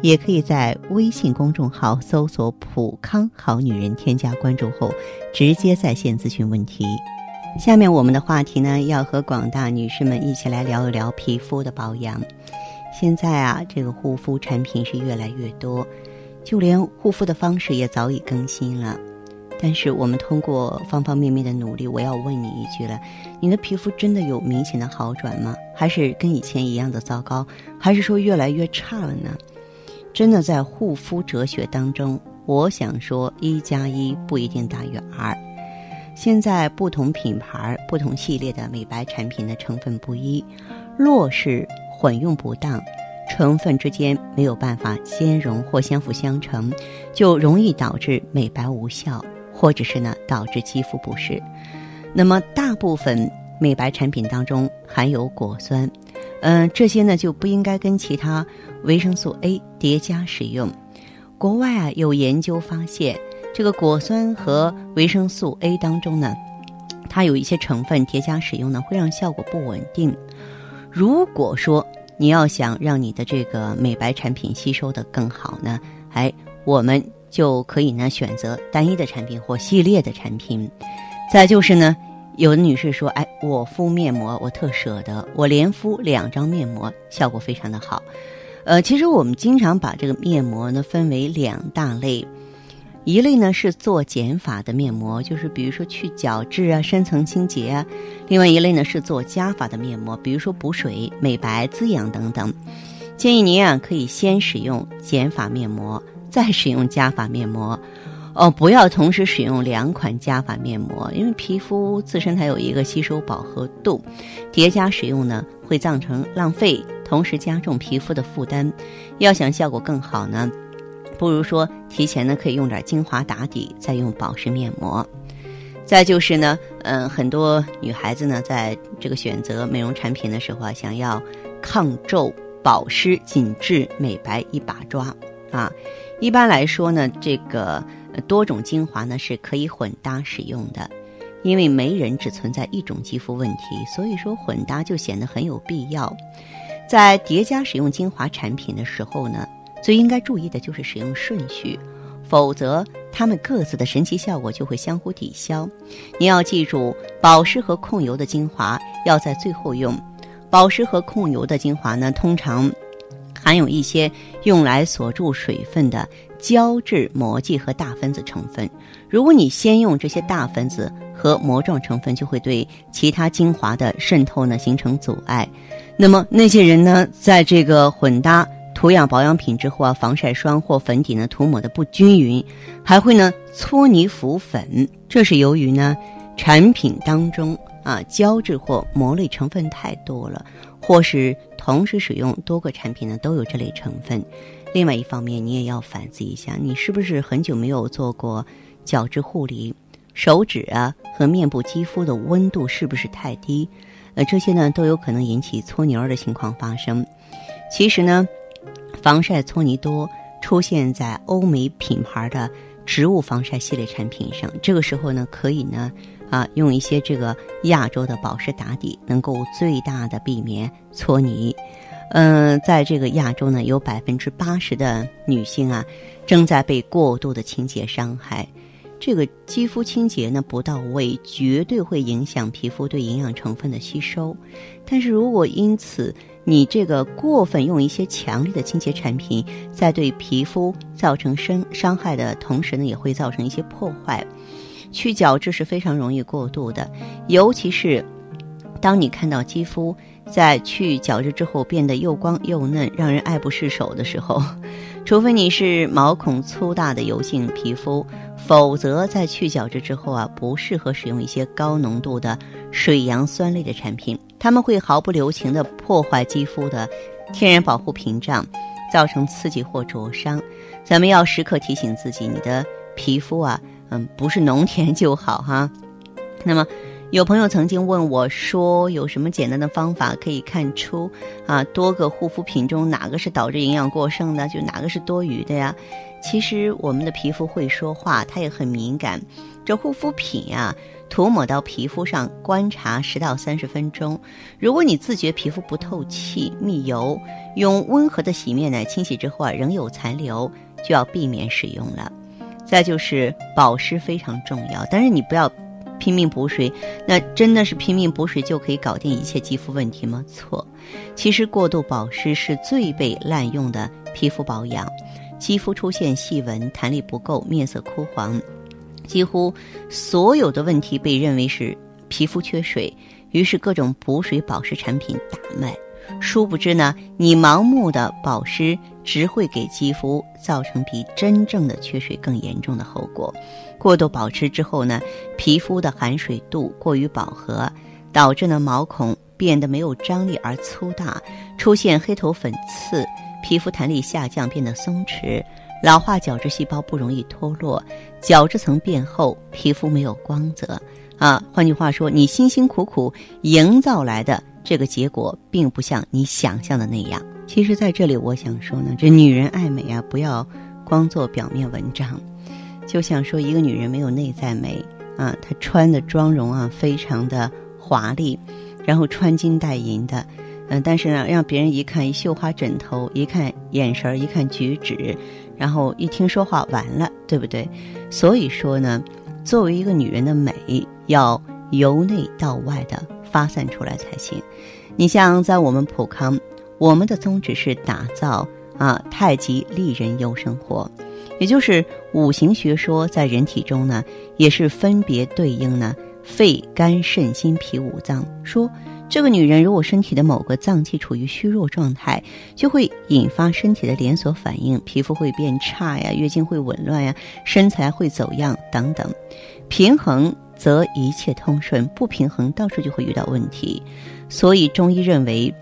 也可以在微信公众号搜索“普康好女人”，添加关注后直接在线咨询问题。下面我们的话题呢，要和广大女士们一起来聊一聊皮肤的保养。现在啊，这个护肤产品是越来越多，就连护肤的方式也早已更新了。但是我们通过方方面面的努力，我要问你一句了：你的皮肤真的有明显的好转吗？还是跟以前一样的糟糕？还是说越来越差了呢？真的在护肤哲学当中，我想说一加一不一定大于二。现在不同品牌、不同系列的美白产品的成分不一，若是混用不当，成分之间没有办法兼容或相辅相成，就容易导致美白无效，或者是呢导致肌肤不适。那么大部分美白产品当中含有果酸。嗯，这些呢就不应该跟其他维生素 A 叠加使用。国外啊有研究发现，这个果酸和维生素 A 当中呢，它有一些成分叠加使用呢会让效果不稳定。如果说你要想让你的这个美白产品吸收的更好呢，哎，我们就可以呢选择单一的产品或系列的产品。再就是呢。有的女士说：“哎，我敷面膜，我特舍得，我连敷两张面膜，效果非常的好。”呃，其实我们经常把这个面膜呢分为两大类，一类呢是做减法的面膜，就是比如说去角质啊、深层清洁啊；另外一类呢是做加法的面膜，比如说补水、美白、滋养等等。建议您啊可以先使用减法面膜，再使用加法面膜。哦，不要同时使用两款加法面膜，因为皮肤自身它有一个吸收饱和度，叠加使用呢会造成浪费，同时加重皮肤的负担。要想效果更好呢，不如说提前呢可以用点精华打底，再用保湿面膜。再就是呢，嗯，很多女孩子呢在这个选择美容产品的时候啊，想要抗皱、保湿、紧致、美白一把抓啊。一般来说呢，这个。多种精华呢是可以混搭使用的，因为没人只存在一种肌肤问题，所以说混搭就显得很有必要。在叠加使用精华产品的时候呢，最应该注意的就是使用顺序，否则它们各自的神奇效果就会相互抵消。你要记住，保湿和控油的精华要在最后用。保湿和控油的精华呢，通常含有一些用来锁住水分的。胶质膜剂和大分子成分，如果你先用这些大分子和膜状成分，就会对其他精华的渗透呢形成阻碍。那么那些人呢，在这个混搭涂养保养品之后啊，防晒霜或粉底呢涂抹的不均匀，还会呢搓泥浮粉，这是由于呢产品当中啊胶质或膜类成分太多了，或是同时使用多个产品呢都有这类成分。另外一方面，你也要反思一下，你是不是很久没有做过角质护理？手指啊和面部肌肤的温度是不是太低？呃，这些呢都有可能引起搓泥儿的情况发生。其实呢，防晒搓泥多出现在欧美品牌的植物防晒系列产品上，这个时候呢，可以呢啊用一些这个亚洲的保湿打底，能够最大的避免搓泥。嗯，在这个亚洲呢，有百分之八十的女性啊，正在被过度的清洁伤害。这个肌肤清洁呢不到位，绝对会影响皮肤对营养成分的吸收。但是如果因此你这个过分用一些强力的清洁产品，在对皮肤造成伤伤害的同时呢，也会造成一些破坏。去角质是非常容易过度的，尤其是当你看到肌肤。在去角质之后变得又光又嫩，让人爱不释手的时候，除非你是毛孔粗大的油性皮肤，否则在去角质之后啊，不适合使用一些高浓度的水杨酸类的产品，它们会毫不留情地破坏肌肤的天然保护屏障，造成刺激或灼伤。咱们要时刻提醒自己，你的皮肤啊，嗯，不是农田就好哈。那么。有朋友曾经问我说：“有什么简单的方法可以看出啊多个护肤品中哪个是导致营养过剩的，就哪个是多余的呀？”其实我们的皮肤会说话，它也很敏感。这护肤品呀，涂抹到皮肤上，观察十到三十分钟。如果你自觉皮肤不透气、密油，用温和的洗面奶清洗之后啊，仍有残留，就要避免使用了。再就是保湿非常重要，但是你不要。拼命补水，那真的是拼命补水就可以搞定一切肌肤问题吗？错，其实过度保湿是最被滥用的皮肤保养，肌肤出现细纹、弹力不够、面色枯黄，几乎所有的问题被认为是皮肤缺水，于是各种补水保湿产品大卖。殊不知呢，你盲目的保湿只会给肌肤造成比真正的缺水更严重的后果。过度保湿之后呢，皮肤的含水度过于饱和，导致呢毛孔变得没有张力而粗大，出现黑头粉刺，皮肤弹力下降，变得松弛，老化角质细胞不容易脱落，角质层变厚，皮肤没有光泽。啊，换句话说，你辛辛苦苦营造来的。这个结果并不像你想象的那样。其实，在这里我想说呢，这女人爱美啊，不要光做表面文章。就像说，一个女人没有内在美啊，她穿的妆容啊，非常的华丽，然后穿金戴银的，嗯，但是呢，让别人一看一绣花枕头，一看眼神，一看举止，然后一听说话，完了，对不对？所以说呢，作为一个女人的美，要由内到外的。发散出来才行。你像在我们普康，我们的宗旨是打造啊太极丽人优生活，也就是五行学说在人体中呢，也是分别对应呢肺、肝、肾、心、脾五脏。说这个女人如果身体的某个脏器处于虚弱状态，就会引发身体的连锁反应，皮肤会变差呀，月经会紊乱呀，身材会走样等等。平衡。则一切通顺，不平衡到处就会遇到问题。所以中医认为，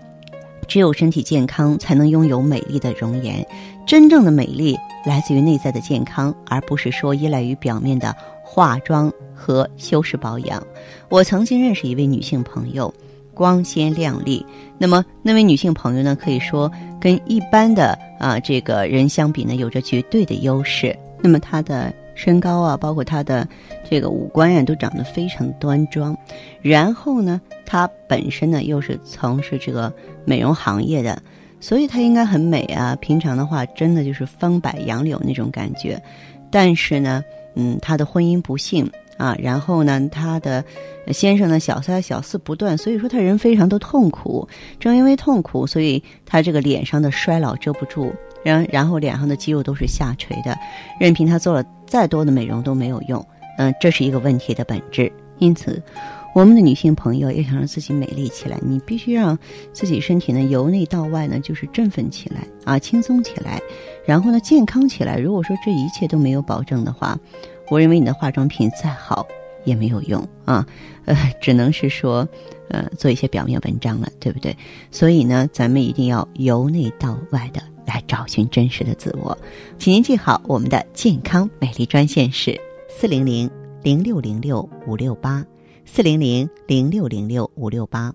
只有身体健康，才能拥有美丽的容颜。真正的美丽来自于内在的健康，而不是说依赖于表面的化妆和修饰保养。我曾经认识一位女性朋友，光鲜亮丽。那么那位女性朋友呢，可以说跟一般的啊这个人相比呢，有着绝对的优势。那么她的。身高啊，包括她的这个五官呀，都长得非常端庄。然后呢，她本身呢又是从事这个美容行业的，所以她应该很美啊。平常的话，真的就是风摆杨柳那种感觉。但是呢，嗯，她的婚姻不幸啊，然后呢，她的先生呢小三小四不断，所以说她人非常的痛苦。正因为痛苦，所以她这个脸上的衰老遮不住。然然后脸上的肌肉都是下垂的，任凭他做了再多的美容都没有用，嗯，这是一个问题的本质。因此，我们的女性朋友要想让自己美丽起来，你必须让自己身体呢由内到外呢就是振奋起来啊，轻松起来，然后呢健康起来。如果说这一切都没有保证的话，我认为你的化妆品再好也没有用啊，呃，只能是说，呃，做一些表面文章了，对不对？所以呢，咱们一定要由内到外的。来找寻真实的自我，请您记好我们的健康美丽专线是四零零零六零六五六八四零零零六零六五六八。